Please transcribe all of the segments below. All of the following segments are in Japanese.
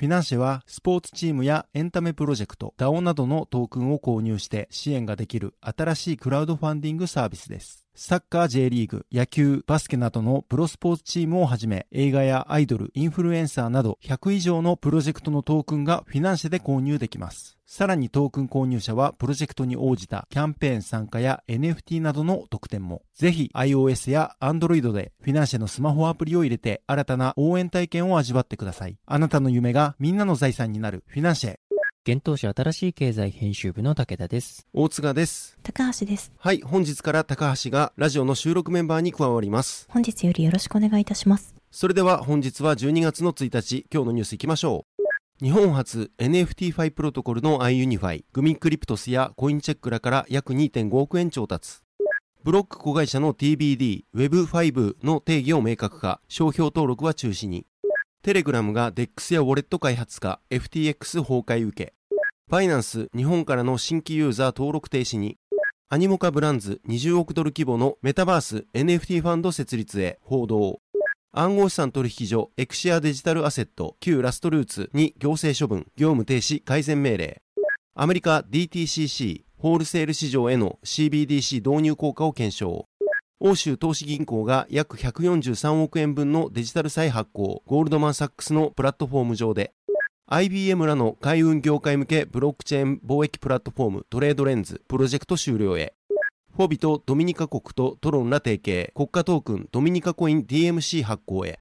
フィナンシェはスポーツチームやエンタメプロジェクト、DAO などのトークンを購入して支援ができる新しいクラウドファンディングサービスです。サッカー J リーグ、野球、バスケなどのプロスポーツチームをはじめ映画やアイドル、インフルエンサーなど100以上のプロジェクトのトークンがフィナンシェで購入できます。さらにトークン購入者はプロジェクトに応じたキャンペーン参加や NFT などの特典も。ぜひ iOS や Android でフィナンシェのスマホアプリを入れて新たな応援体験を味わってください。あなたの夢がみんなの財産になるフィナンシェ。現当社新しい経済編集部の武田です。大塚です。高橋です。はい、本日から高橋がラジオの収録メンバーに加わります。本日よりよろしくお願いいたします。それでは本日は12月の1日、今日のニュースいきましょう。日本初 NFT ファイプロトコルの iUnify、グミクリプトスやコインチェックらから約2.5億円調達。ブロック子会社の TBD、Web5 の定義を明確化、商標登録は中止に。テレグラムが DEX やウォレット開発化、FTX 崩壊受け。ファイナンス、日本からの新規ユーザー登録停止に。アニモカブランズ20億ドル規模のメタバース NFT ファンド設立へ報道。暗号資産取引所エクシアデジタルアセット旧ラストルーツに行政処分、業務停止改善命令。アメリカ DTCC ホールセール市場への CBDC 導入効果を検証。欧州投資銀行が約143億円分のデジタル再発行、ゴールドマンサックスのプラットフォーム上で、IBM らの海運業界向けブロックチェーン貿易プラットフォームトレードレンズプロジェクト終了へ。フォビとドミニカ国とトロンら提携、国家トークンドミニカコイン DMC 発行へ。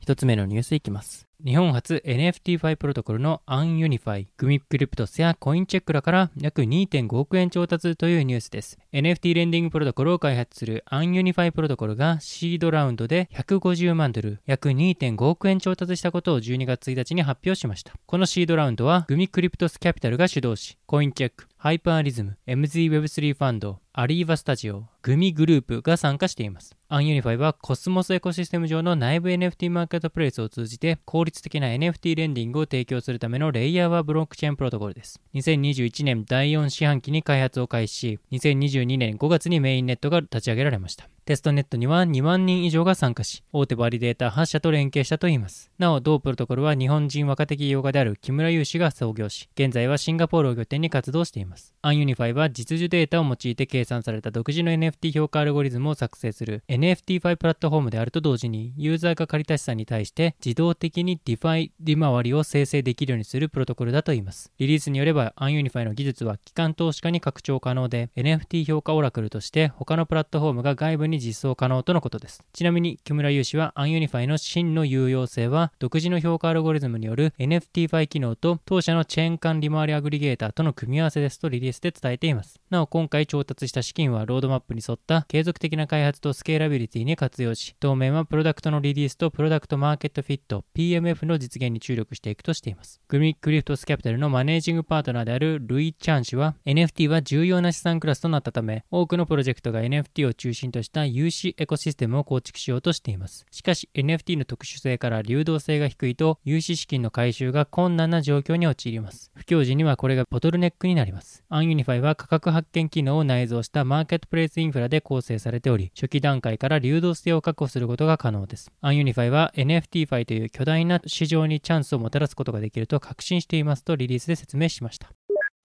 一つ目のニュースいきます。日本初 NFT ファイプロトコルの UnUnify、グミクリプトスやコインチェックらから約2.5億円調達というニュースです。NFT レンディングプロトコルを開発する UnUnify プロトコルがシードラウンドで150万ドル、約2.5億円調達したことを12月1日に発表しました。このシードラウンドはグミクリプトスキャピタルが主導し、コインチェック、ハイパーリズム、MZWeb3 ファンド、アリーバスタジオ、 gumi グループが参加しています。UnUnify はコスモスエコシステム上の内部 NFT マーケットプレイスを通じて効率的な NFT レンディングを提供するためのレイヤーワンブロックチェーンプロトコルです。2021年第4四半期に開発を開始し、2022年5月にメインネットが立ち上げられました。テストネットには2万人以上が参加し、大手バリデータ8社と連携したといいます。なお、同プロトコルは日本人若手起業家である木村優氏が創業し、現在はシンガポールを拠点に活動しています。UnUnify は実需データを用いて計算された独自の NFT 評価アルゴリズムを作成する NFTFi プラットフォームであると同時に、ユーザーが借りた資産に対して自動的に DeFi 利回りを生成できるようにするプロトコルだといいます。リリースによれば UnUnify の技術は機関投資家に拡張可能で、NFT 評価オラクルとして他のプラットフォームが外部に実装可能とのことです。ちなみに木村優氏は UnUnify の真の有用性は独自の評価アルゴリズムによる NFTFi 機能と当社のチェーン間利回りアグリゲーターとの組み合わせですとリリースで伝えています。なお今回調達した資金はロードマップに沿った継続的な開発とスケーラビリティに活用し、当面はプロダクトのリリースとプロダクトマーケットフィット PMF の実現に注力していくとしています。 gumi Cryptos Capital のマネージングパートナーであるルイ・チャン氏は NFT は重要な資産クラスとなったため、多くのプロジェクトが NFT を中心とした融資エコシステムを構築しようとしています。しかし NFT の特殊性から流動性が低いと有資資金の回収が困難な状況に陥ります。不況時にはこれがボトルネックになります。UnUnify は価格発見機能を内蔵したマーケットプレイスインフラで構成されており、初期段階から流動性を確保することが可能です。UnUnify は NFT ファイという巨大な市場にチャンスをもたらすことができると確信していますとリリースで説明しました。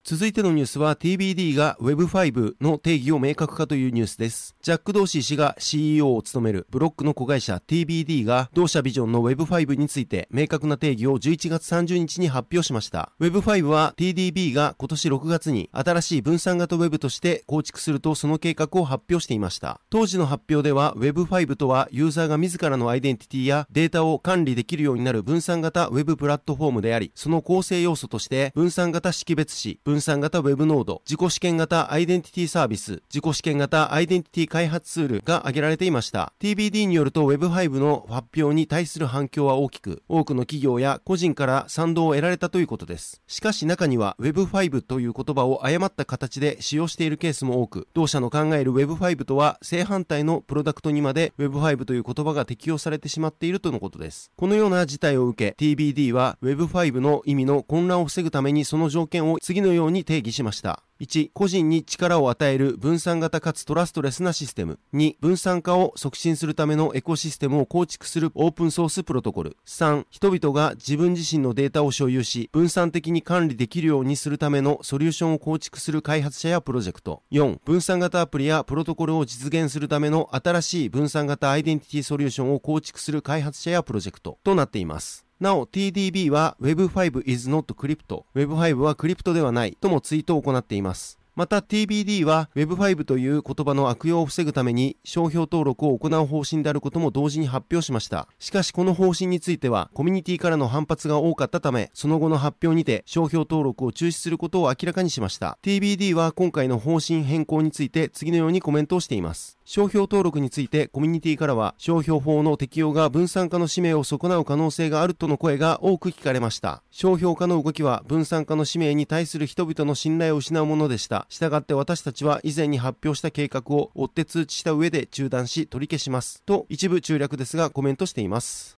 続いてのニュースは TBD が Web5 の定義を明確化というニュースです。ジャック・ドーシー氏が CEO を務めるブロックの子会社 TBD が同社ビジョンの Web5 について明確な定義を11月30日に発表しました。Web5 は TDB が今年6月に新しい分散型 Web として構築するとその計画を発表していました。当時の発表では Web5 とはユーザーが自らのアイデンティティやデータを管理できるようになる分散型 Web プラットフォームであり、その構成要素として分散型識別子、分分散型 Web ノード、自己試験型アイデンティティサービス、自己試験型アイデンティティ開発ツールが挙げられていました。TBD によると Web5 の発表に対する反響は大きく、多くの企業や個人から賛同を得られたということです。しかし中には Web5 という言葉を誤った形で使用しているケースも多く、同社の考える Web5 とは正反対のプロダクトにまで Web5 という言葉が適用されてしまっているとのことです。このような事態を受け、TBD は Web5 の意味の混乱を防ぐためにその条件を次のようにに定義しました。1、個人に力を与える分散型かつトラストレスなシステム。2、分散化を促進するためのエコシステムを構築するオープンソースプロトコル。3、人々が自分自身のデータを所有し、分散的に管理できるようにするためのソリューションを構築する開発者やプロジェクト。4、分散型アプリやプロトコルを実現するための新しい分散型アイデンティティソリューションを構築する開発者やプロジェクトとなっています。なお TDB は Web5 is not crypto。Web5 はクリプトではないともツイートを行っています。また TBD は Web5 という言葉の悪用を防ぐために商標登録を行う方針であることも同時に発表しました。しかしこの方針についてはコミュニティからの反発が多かったため、その後の発表にて商標登録を中止することを明らかにしました。TBD は今回の方針変更について次のようにコメントをしています。商標登録についてコミュニティからは商標法の適用が分散化の使命を損なう可能性があるとの声が多く聞かれました。商標化の動きは分散化の使命に対する人々の信頼を失うものでした。したがって私たちは以前に発表した計画を追って通知した上で中断し取り消します。と一部中略ですがコメントしています。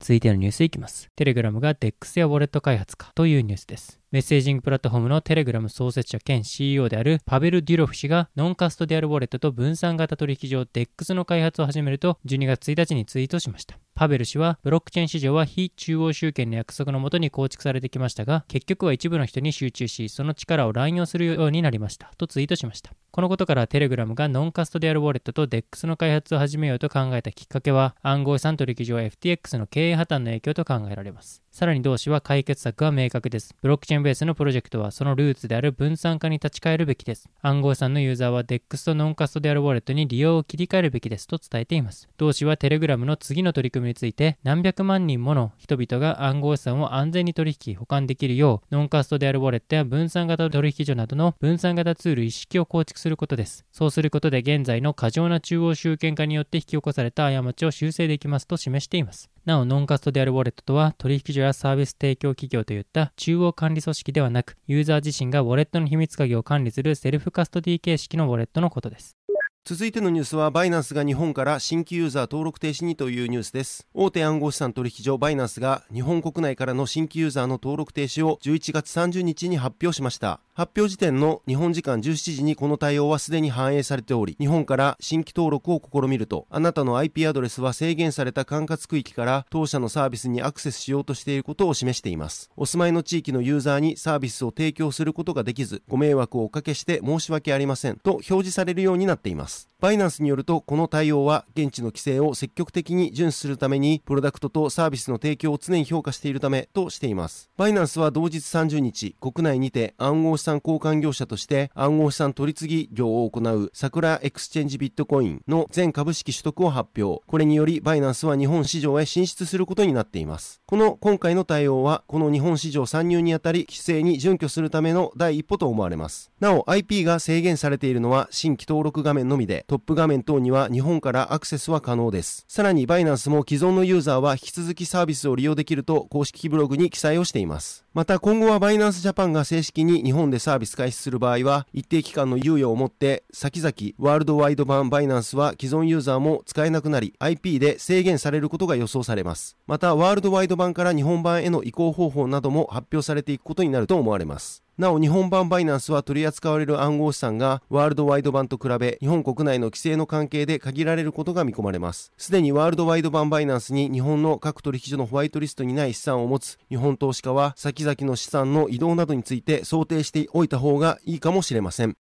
続いてのニュースいきます。テレグラムが DEX やウォレット開発かというニュースです。メッセージングプラットフォームのテレグラム創設者兼 CEO であるパベル・デュロフ氏がノンカストディアルウォレットと分散型取引所 DEX の開発を始めると12月1日にツイートしました。パベル氏はブロックチェーン市場は非中央集権の約束のもとに構築されてきましたが結局は一部の人に集中しその力を乱用するようになりましたとツイートしました。このことからテレグラムがノンカストディアルウォレットと DEX の開発を始めようと考えたきっかけは暗号資産取引所 FTX の経営破綻の影響と考えられます。さらに同氏は解決策は明確です。ブロックチェーンベースのプロジェクトはそのルーツである分散化に立ち返るべきです。暗号資産のユーザーは DEX とノンカストディアルウォレットに利用を切り替えるべきですと伝えています。同氏はテレグラムの次の取り組みについて何百万人もの人々が暗号資産を安全に取引、保管できるようノンカストディアルウォレットや分散型取引所などの分散型ツール一式を構築することです。そうすることで現在の過剰な中央集権化によって引き起こされた過ちを修正できますと示しています。なお、ノンカストディアルウォレットとは、取引所やサービス提供企業といった中央管理組織ではなく、ユーザー自身がウォレットの秘密鍵を管理するセルフカストディ形式のウォレットのことです。続いてのニュースはバイナンスが日本から新規ユーザー登録停止にというニュースです。大手暗号資産取引所バイナンスが日本国内からの新規ユーザーの登録停止を11月30日に発表しました。発表時点の日本時間17時にこの対応はすでに反映されており日本から新規登録を試みるとあなたの IP アドレスは制限された管轄区域から当社のサービスにアクセスしようとしていることを示しています。お住まいの地域のユーザーにサービスを提供することができずご迷惑をおかけして申し訳ありませんと表示されるようになっています。ます。バイナンスによるとこの対応は現地の規制を積極的に遵守するためにプロダクトとサービスの提供を常に評価しているためとしています。バイナンスは同日30日国内にて暗号資産交換業者として暗号資産取次業を行うサクラエクスチェンジビットコインの全株式取得を発表。これによりバイナンスは日本市場へ進出することになっています。この今回の対応はこの日本市場参入にあたり規制に準拠するための第一歩と思われます。なお IP が制限されているのは新規登録画面のみでトップ画面等には日本からアクセスは可能です。さらにバイナンスも既存のユーザーは引き続きサービスを利用できると公式ブログに記載をしています。また今後はバイナンスジャパンが正式に日本でサービス開始する場合は一定期間の猶予をもって先々ワールドワイド版バイナンスは既存ユーザーも使えなくなり IP で制限されることが予想されます。またワールドワイド版から日本版への移行方法なども発表されていくことになると思われます。なお日本版バイナンスは取り扱われる暗号資産がワールドワイド版と比べ日本国内の規制の関係で限られることが見込まれます。すでにワールドワイド版バイナンスに日本の各取引所のホワイトリストにない資産を持つ日本投資家は先々の資産の移動などについて想定しておいた方がいいかもしれません。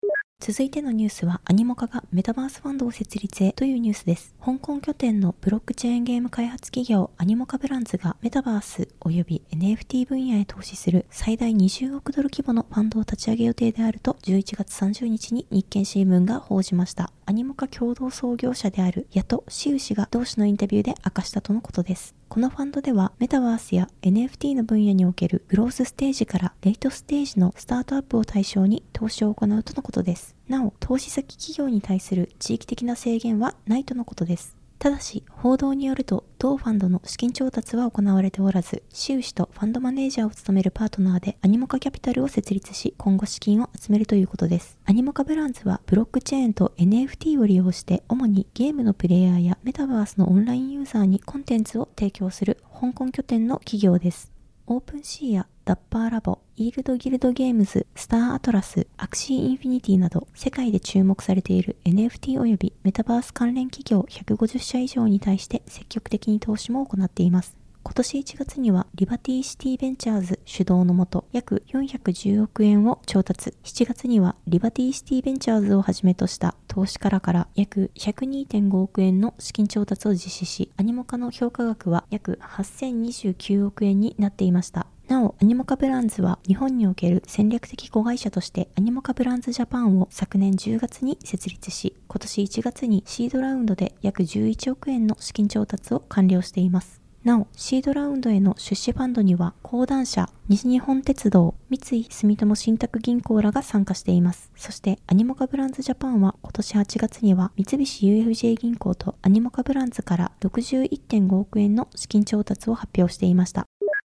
続いてのニュースは、アニモカがメタバースファンドを設立へというニュースです。香港拠点のブロックチェーンゲーム開発企業アニモカブランズがメタバース及び NFT 分野へ投資する最大20億ドル規模のファンドを立ち上げ予定であると11月30日に日経新聞が報じました。アニモカ共同創業者であるヤト・シウ氏が同氏のインタビューで明かしたとのことです。このファンドではメタバースや NFT の分野におけるグロースステージからレイトステージのスタートアップを対象に投資を行うとのことです。なお、投資先企業に対する地域的な制限はないとのことです。ただし、報道によると、同ファンドの資金調達は行われておらず、収支とファンドマネージャーを務めるパートナーでアニモカキャピタルを設立し、今後資金を集めるということです。アニモカブランズは、ブロックチェーンと NFT を利用して、主にゲームのプレイヤーやメタバースのオンラインユーザーにコンテンツを提供する香港拠点の企業です。オープンシーやダッパーラボ、イールドギルドゲームズ、スターアトラス、アクシーインフィニティなど世界で注目されている NFT 及びメタバース関連企業150社以上に対して積極的に投資も行っています。今年1月にはリバティシティベンチャーズ主導のもと約410億円を調達。7月にはリバティシティベンチャーズをはじめとした投資家らから約102.5億円の資金調達を実施し、アニモカの評価額は約8029億円になっていました。なお、アニモカブランズは日本における戦略的子会社としてアニモカブランズジャパンを昨年10月に設立し、今年1月にシードラウンドで約11億円の資金調達を完了しています。なお、シードラウンドへの出資ファンドには、講談社、西日本鉄道、三井住友信託銀行らが参加しています。そして、アニモカブランズジャパンは今年8月には、三菱 UFJ 銀行とアニモカブランズから61.5億円の資金調達を発表していました。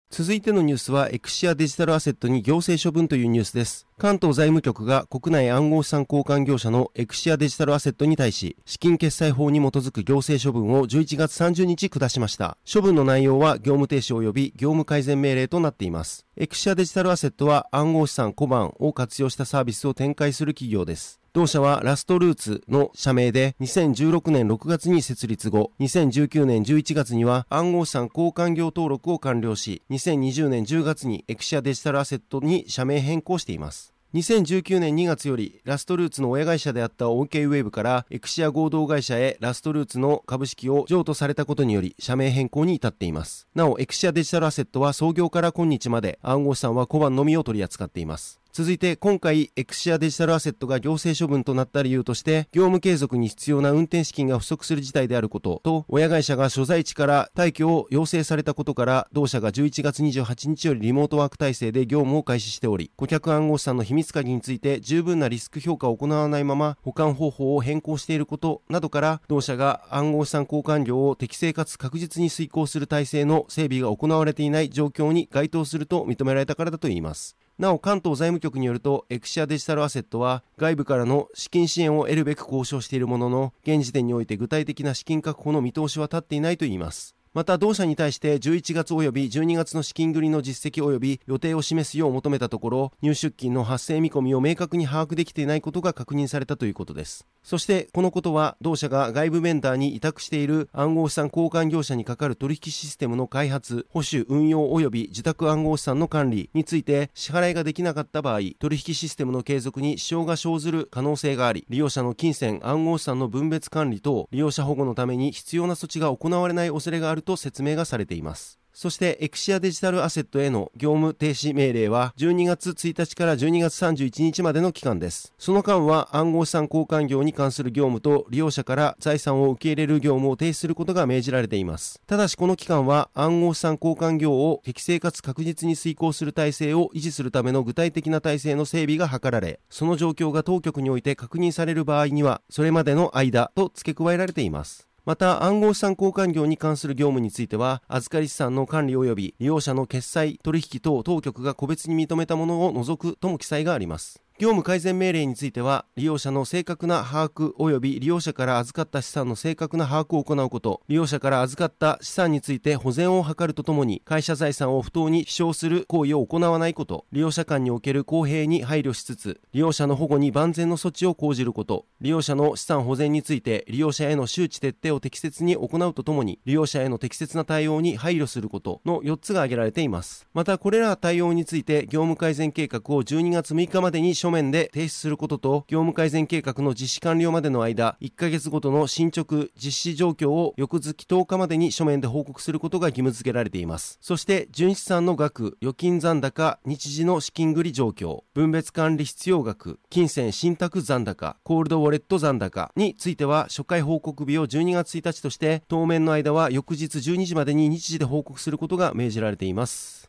続いてのニュースはエクシアデジタルアセットに行政処分というニュースです。関東財務局が国内暗号資産交換業者のエクシアデジタルアセットに対し、資金決済法に基づく行政処分を11月30日下しました。処分の内容は業務停止及び業務改善命令となっています。エクシアデジタルアセットは暗号資産小判を活用したサービスを展開する企業です。同社はラストルーツの社名で2016年6月に設立後、2019年11月には暗号資産交換業登録を完了し、2020年10月にエクシアデジタルアセットに社名変更しています。2019年2月よりラストルーツの親会社であった OK ウェーブからエクシア合同会社へラストルーツの株式を譲渡されたことにより社名変更に至っています。なお、エクシアデジタルアセットは創業から今日まで暗号資産は小判のみを取り扱っています。続いて今回エクシアデジタルアセットが行政処分となった理由として業務継続に必要な運転資金が不足する事態であることと親会社が所在地から退去を要請されたことから同社が11月28日よりリモートワーク体制で業務を開始しており顧客暗号資産の秘密鍵について十分なリスク評価を行わないまま保管方法を変更していることなどから同社が暗号資産交換業を適正かつ確実に遂行する体制の整備が行われていない状況に該当すると認められたからだといいます。なお関東財務局によるとエクシアデジタルアセットは外部からの資金支援を得るべく交渉しているものの現時点において具体的な資金確保の見通しは立っていないといいます。また同社に対して11月及び12月の資金繰りの実績及び予定を示すよう求めたところ入出金の発生見込みを明確に把握できていないことが確認されたということです。そしてこのことは同社が外部ベンダーに委託している暗号資産交換業者にかかる取引システムの開発保守運用及び自宅暗号資産の管理について支払いができなかった場合取引システムの継続に支障が生ずる可能性があり利用者の金銭暗号資産の分別管理等利用者保護のために必要な措置が行われない恐れがあると説明がされています。そしてエクシアデジタルアセットへの業務停止命令は12月1日から12月31日までの期間です。その間は暗号資産交換業に関する業務と利用者から財産を受け入れる業務を停止することが命じられています。ただしこの期間は暗号資産交換業を適正かつ確実に遂行する体制を維持するための具体的な体制の整備が図られ、その状況が当局において確認される場合には、それまでの間と付け加えられています。また暗号資産交換業に関する業務については預かり資産の管理及び利用者の決済取引等当局が個別に認めたものを除くとも記載があります。業務改善命令については、利用者の正確な把握及び利用者から預かった資産の正確な把握を行うこと、利用者から預かった資産について保全を図るとと。もに、会社財産を不当に飛翔する行為を行わないこと、利用者間における公平に配慮しつつ、利用者の保護に万全の措置を講じること、利用者の資産保全について利用者への周知徹底を適切に行うとともに、利用者への適切な対応に配慮すること。の4つが挙げられています。また、これら対応について業務改善計画を12月6日までに書面で提出することと、業務改善計画の実施完了までの間、1ヶ月ごとの進捗、実施状況を翌月10日までに書面で報告することが義務付けられています。そして、純資産の額、預金残高、日時の資金繰り状況、分別管理必要額、金銭信託残高、コールドウォレット残高については、初回報告日を12月1日として、当面の間は翌日12時までに日時で報告することが命じられています。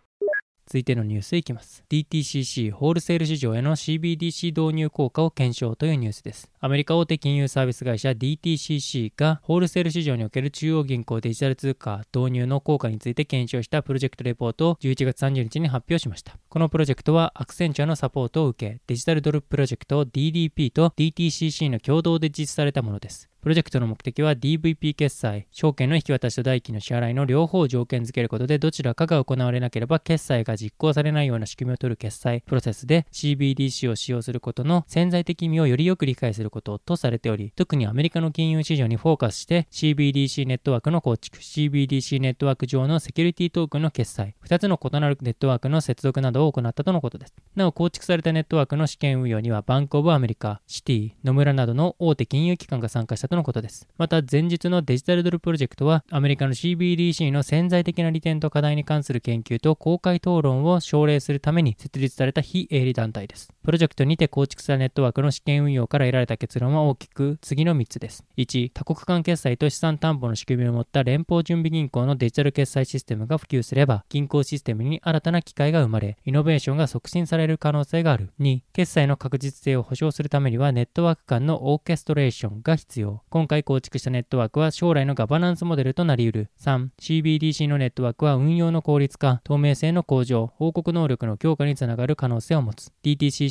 続いてのニュースいきます。DTCC ホールセール市場への CBDC 導入効果を検証というニュースです。アメリカ大手金融サービス会社 DTCC がホールセール市場における中央銀行デジタル通貨導入の効果について検証したプロジェクトレポートを11月30日に発表しました。このプロジェクトはアクセンチャーのサポートを受け、デジタルドルプロジェクト DDP と DTCC の共同で実施されたものです。プロジェクトの目的は DVP 決済、証券の引き渡しと代金の支払いの両方を条件付けることでどちらかが行われなければ決済が実行されないような仕組みを取る決済プロセスで CBDC を使用することの潜在的意味をよりよく理解することとされており、特にアメリカの金融市場にフォーカスして CBDC ネットワークの構築、CBDC ネットワーク上のセキュリティトークンの決済、2つの異なるネットワークの接続などを行ったとのことです。なお構築されたネットワークの試験運用にはバンクオブアメリカ、シティ、野村などの大手金融機関が参加したとのことです。また前日のデジタルドルプロジェクトは、アメリカの CBDC の潜在的な利点と課題に関する研究と公開討論を奨励するために設立された非営利団体です。プロジェクトにて構築されたネットワークの試験運用から得られた結論は大きく次の3つです。1、多国間決済と資産担保の仕組みを持った連邦準備銀行のデジタル決済システムが普及すれば、銀行システムに新たな機会が生まれ、イノベーションが促進される可能性がある。2、決済の確実性を保証するためにはネットワーク間のオーケストレーションが必要。今回構築したネットワークは将来のガバナンスモデルとなり得る。3、CBDC のネットワークは運用の効率化、透明性の向上、報告能力の強化につながる可能性を持つ。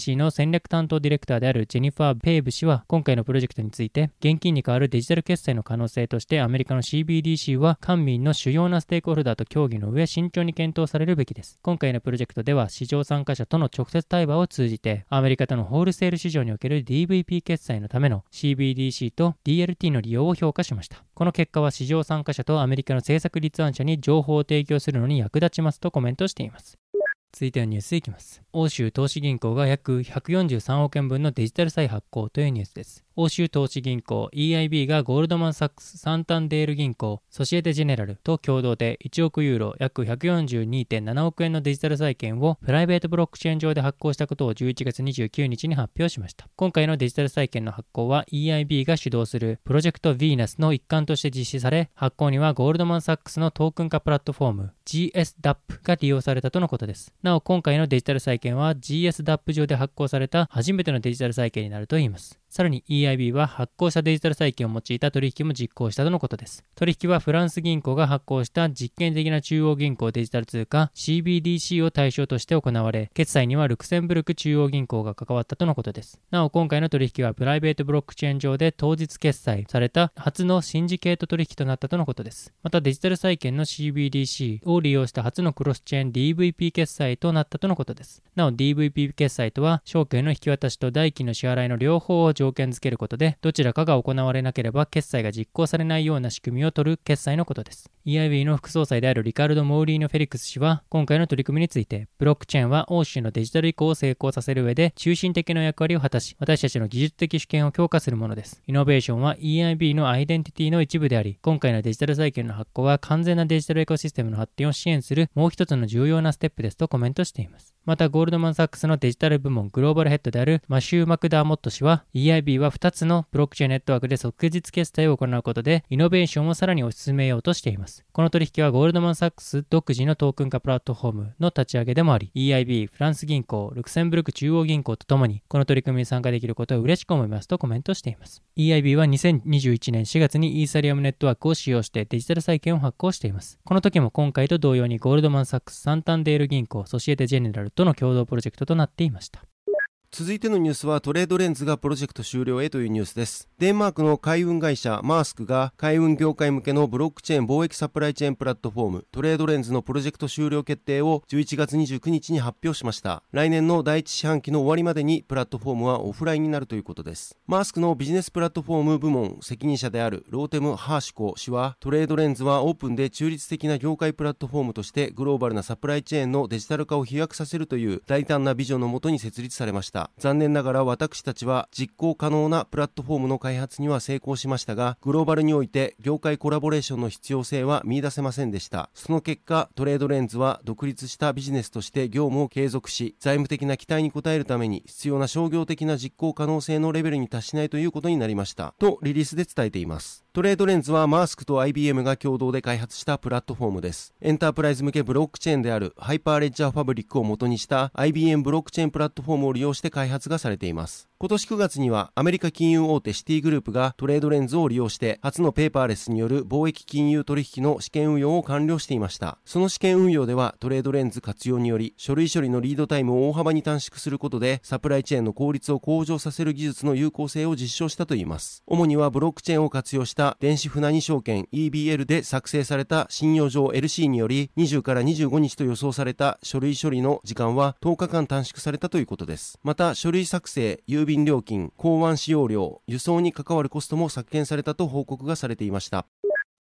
DTCC の戦略担当ディレクターであるジェニファー・ペイブ氏は、今回のプロジェクトについて、現金に代わるデジタル決済の可能性として、アメリカの CBDC は官民の主要なステークホルダーと協議の上、慎重に検討されるべきです。今回のプロジェクトでは、市場参加者との直接対話を通じて、アメリカとのホールセール市場における DVP 決済のための CBDC と DLT の利用を評価しました。この結果は市場参加者とアメリカの政策立案者に情報を提供するのに役立ちますとコメントしています。続いてのニュースいきます。欧州投資銀行が約143億円分のデジタル債発行というニュースです。欧州投資銀行 EIB がゴールドマン・サックス・サンタンデール銀行、ソシエテ・ジェネラルと共同で1億ユーロ約142.7億円のデジタル債券をプライベートブロックチェーン上で発行したことを11月29日に発表しました。今回のデジタル債券の発行は EIB が主導するプロジェクトヴィーナスの一環として実施され、発行にはゴールドマン・サックスのトークン化プラットフォーム GSDAP が利用されたとのことです。なお今回のデジタル債券は GSDAP 上で発行された初めてのデジタル債券になるといいます。さらに EIB は発行したデジタル債券を用いた取引も実行したとのことです。取引はフランス銀行が発行した実験的な中央銀行デジタル通貨 CBDC を対象として行われ、決済にはルクセンブルク中央銀行が関わったとのことです。なお今回の取引はプライベートブロックチェーン上で当日決済された初のシンジケート取引となったとのことです。またデジタル債券の CBDC を利用した初のクロスチェーン DVP 決済となったとのことです。なお DVP 決済とは証券の引き渡しと代金の支払いの両方を条件付けることで、どちらかが行われなければ決済が実行されないような仕組みを取る決済のことです。EIB の副総裁であるリカルド・モーリーノ・フェリックス氏は、今回の取り組みについて、ブロックチェーンは欧州のデジタル移行を成功させる上で中心的な役割を果たし、私たちの技術的主権を強化するものです。イノベーションは EIB のアイデンティティの一部であり、今回のデジタル債券の発行は完全なデジタルエコシステムの発展を支援するもう一つの重要なステップですとコメントしています。また、ゴールドマン・サックスのデジタル部門グローバルヘッドであるマシュー・マクダーモット氏は、EIB DIB は2つのブロックチェーンネットワークで即日決済を行うことで、イノベーションをさらに推し進めようとしています。この取引はゴールドマン・サックス独自のトークン化プラットフォームの立ち上げでもあり、EIB、フランス銀行、ルクセンブルク中央銀行とともに、この取り組みに参加できることを嬉しく思いますとコメントしています。EIB は2021年4月にイーサリアムネットワークを使用してデジタル債券を発行しています。この時も今回と同様にゴールドマン・サックス、サンタンデール銀行、ソシエテ・ジェネラルとの共同プロジェクトとなっていました。続いてのニュースはトレードレンズがプロジェクト終了へというニュースです。デンマークの海運会社マースクが海運業界向けのブロックチェーン貿易サプライチェーンプラットフォームトレードレンズのプロジェクト終了決定を11月29日に発表しました。来年の第一四半期の終わりまでにプラットフォームはオフラインになるということです。マースクのビジネスプラットフォーム部門責任者であるローテム・ハーシコ氏はトレードレンズはオープンで中立的な業界プラットフォームとしてグローバルなサプライチェーンのデジタル化を飛躍させるという大胆なビジョンのもとに設立されました。残念ながら私たちは実行可能なプラットフォームの開発には成功しましたが、グローバルにおいて業界コラボレーションの必要性は見出せませんでした。その結果、トレードレンズは独立したビジネスとして業務を継続し、財務的な期待に応えるために必要な商業的な実行可能性のレベルに達しないということになりました。とリリースで伝えています。トレードレンズはマースクと IBM が共同で開発したプラットフォームです。エンタープライズ向けブロックチェーンであるハイパーレッジャーファブリックを元にした IBM ブロックチェーンプラットフォームを利用して開発がされています。今年9月にはアメリカ金融大手シティグループがトレードレンズを利用して初のペーパーレスによる貿易金融取引の試験運用を完了していました。その試験運用ではトレードレンズ活用により書類処理のリードタイムを大幅に短縮することでサプライチェーンの効率を向上させる技術の有効性を実証したといいます。主にはブロックチェーンを活用した電子船に証券 EBL で作成された信用上 LC により20から25日と予想された書類処理の時間は10日間短縮されたということです。また書類作成、郵便料金、港湾使用料、輸送に関わるコストも削減されたと報告がされていました。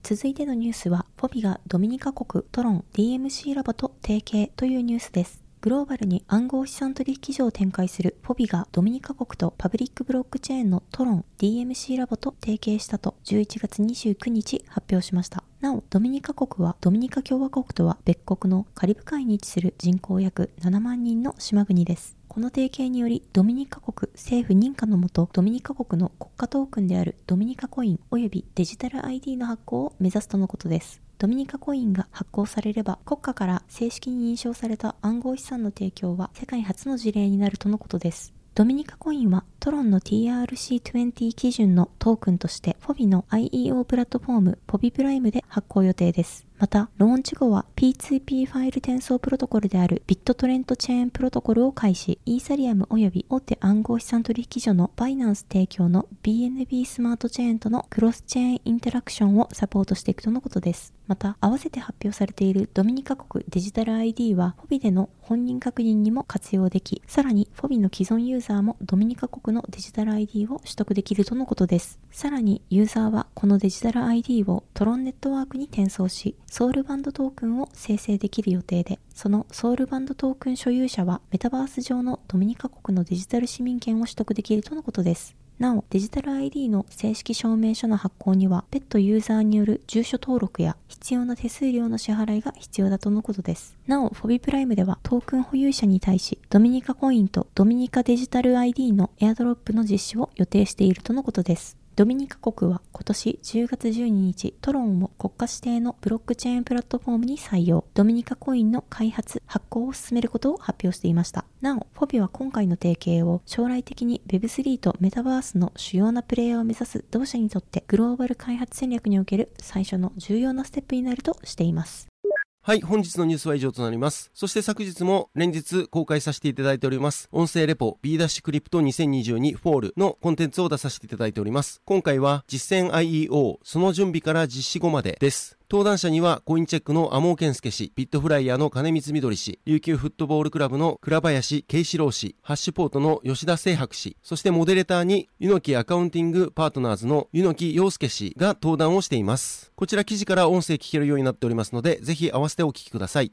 続いてのニュースは、フォビがドミニカ国トロン DMC ラボと提携というニュースです。グローバルに暗号資産取引所を展開するフォビがドミニカ国とパブリックブロックチェーンのトロン DMC ラボと提携したと11月29日発表しました。なお、ドミニカ国はドミニカ共和国とは別国のカリブ海に位置する人口約7万人の島国です。この提携により、ドミニカ国政府認可のもと、ドミニカ国の国家トークンであるドミニカコイン及びデジタル ID の発行を目指すとのことです。ドミニカコインが発行されれば、国家から正式に認証された暗号資産の提供は世界初の事例になるとのことです。ドミニカコインはトロンの TRC20 基準のトークンとしてフォビの IEO プラットフォームフォビプライムで発行予定です。また、ローンチ後は P2P ファイル転送プロトコルであるビットトレントチェーンプロトコルを開始、イーサリアム及び大手暗号資産取引所のバイナンス提供の BNB スマートチェーンとのクロスチェーンインタラクションをサポートしていくとのことです。また、合わせて発表されているドミニカ国デジタル ID は、フォビでの本人確認にも活用でき、さらにフォビの既存ユーザーもドミニカ国のデジタル ID を取得できるとのことです。さらに、ユーザーはこのデジタル ID をトロンネットワークに転送し、ソウルバンドトークンを生成できる予定で、そのソウルバンドトークン所有者はメタバース上のドミニカ国のデジタル市民権を取得できるとのことです。なお、デジタル ID の正式証明書の発行には、ペットユーザーによる住所登録や必要な手数料の支払いが必要だとのことです。なお、フォビプライムではトークン保有者に対し、ドミニカコインとドミニカデジタル ID のエアドロップの実施を予定しているとのことです。ドミニカ国は今年10月12日、トロンを国家指定のブロックチェーンプラットフォームに採用、ドミニカコインの開発、発行を進めることを発表していました。なお、フォビは今回の提携を将来的に Web3 とメタバースの主要なプレイヤーを目指す同社にとってグローバル開発戦略における最初の重要なステップになるとしています。はい、本日のニュースは以上となります。そして昨日も連日公開させていただいております、音声レポ B ダッシュクリプト2022フォールのコンテンツを出させていただいております。今回は実践 IEO、その準備から実施後までです。登壇者にはコインチェックの天羽健介氏、ビットフライヤーの金光碧氏、琉球フットボールクラブの倉林啓士郎氏、ハッシュポートの吉田世博氏、そしてモデレーターに、ユノキアカウンティングパートナーズのユノキ陽介氏が登壇をしています。こちら記事から音声聞けるようになっておりますので、ぜひ合わせてお聞きください。